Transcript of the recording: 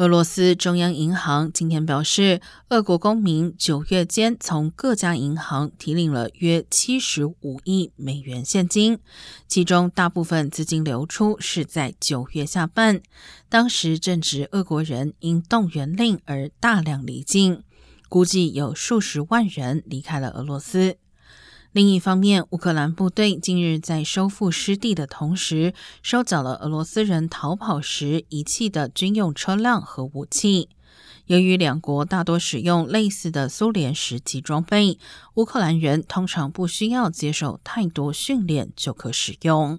俄罗斯中央银行今天表示，俄国公民九月间从各家银行提领了约七十五亿美元现金，其中大部分资金流出是在九月下半，当时正值俄国人因动员令而大量离境，估计有数十万人离开了俄罗斯。另一方面，乌克兰部队近日在收复失地的同时，收缴了俄罗斯人逃跑时遗弃的军用车辆和武器。由于两国大多使用类似的苏联时期装备，乌克兰人通常不需要接受太多训练就可使用。